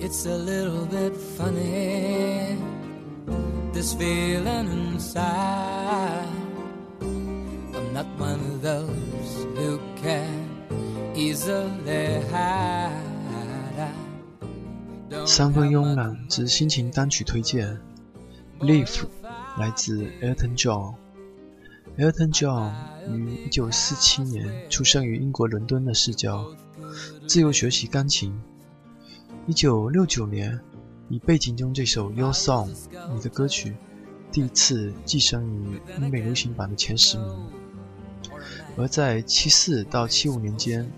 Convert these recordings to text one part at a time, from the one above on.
It's a little bit funny, this feeling inside. I'm not one of those who can easily hide. 三分慵懒之心情单曲推荐，《Leaf》来自 Elton John。Elton John 于1947年出生于英国伦敦的市郊，自由学习钢琴。1969年，以背景中这首《Your Song》你的歌曲，第一次跻身于英美流行榜的前十名。而在74到75年间，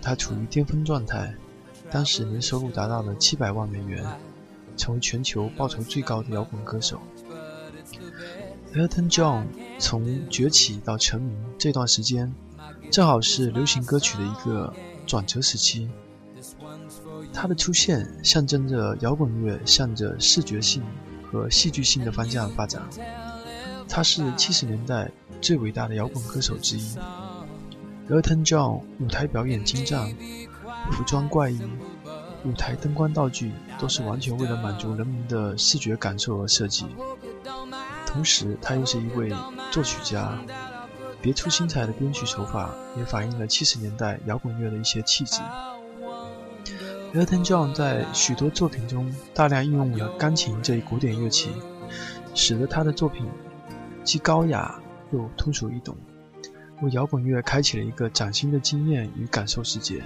他处于巅峰状态，当时年收入达到了700万美元，成为全球报酬最高的摇滚歌手。Elton John 从崛起到成名这段时间，正好是流行歌曲的一个转折时期。他的出现象征着摇滚乐向着视觉性和戏剧性的方向发展。他是70年代最伟大的摇滚歌手之一。Elton John 舞台表演精湛，服装怪异，舞台灯光道具都是完全为了满足人民的视觉感受而设计。同时，他又是一位作曲家，别出心裁的编曲手法也反映了七十年代摇滚乐的一些气质。Elton John 在许多作品中大量应用了钢琴这一古典乐器，使得他的作品既高雅又通俗易懂，为摇滚乐开启了一个崭新的经验与感受世界，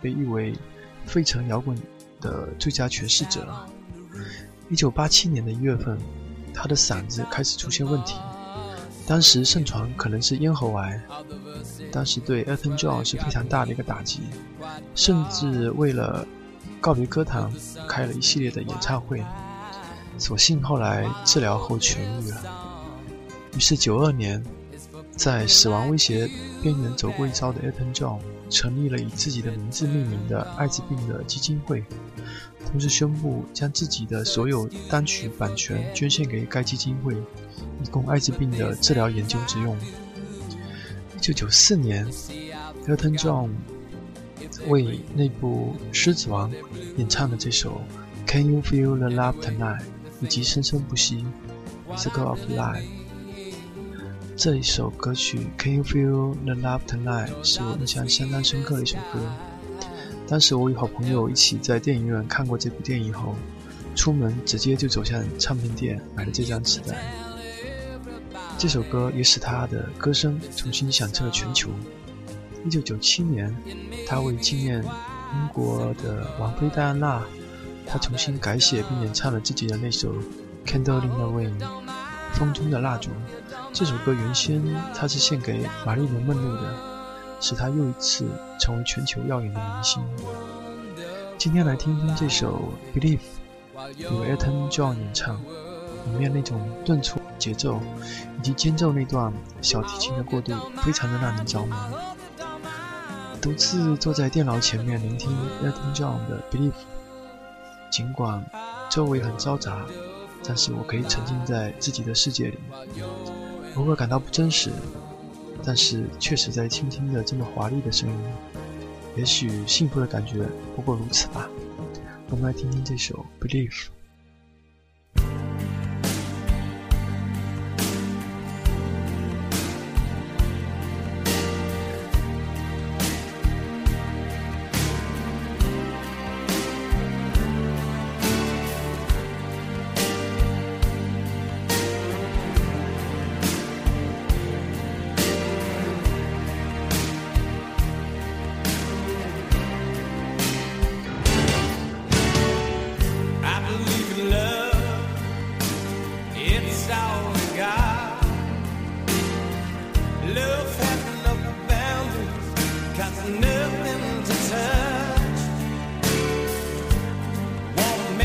被誉为费城摇滚的最佳诠释者。一九八七年的一月份。他的嗓子开始出现问题，当时盛传可能是咽喉癌，当时对 Elton John 是非常大的一个打击，甚至为了告别歌坛开了一系列的演唱会，所幸后来治疗后痊愈了。于是九二年，在死亡威胁边缘走过一遭的 Elton John 成立了以自己的名字命名的艾滋病的基金会。同时宣布将自己的所有单曲版权捐献给该基金会，以供艾滋病的治疗研究之用。一九九四年，Elton John 为那部《狮子王》演唱的这首《Can You Feel the Love Tonight》以及《生生不息》《Circle of Life》这一首歌曲，《Can You Feel the Love Tonight》是我印象相当深刻的一首歌。当时我与好朋友一起在电影院看过这部电影后，出门直接就走向唱片店买了这张磁带。这首歌也使他的歌声重新响彻了全球。一九九七年，他为纪念英国的王妃戴安娜，他重新改写并演唱了自己的那首《Candle in the Wind》风中的蜡烛。这首歌原先他是献给玛丽莲梦露的。使他又一次成为全球耀眼的明星。今天来听听这首《Believe》，由 Elton John 演唱，里面那种顿挫节奏以及间奏那段小提琴的过渡，非常的让人着迷。独自坐在电脑前面聆听 Elton John 的《Believe》，尽管周围很嘈杂，但是我可以沉浸在自己的世界里，偶尔感到不真实。但是，确实在倾听着这么华丽的声音，也许幸福的感觉不过如此吧。我们来听听这首《Believe》。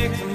take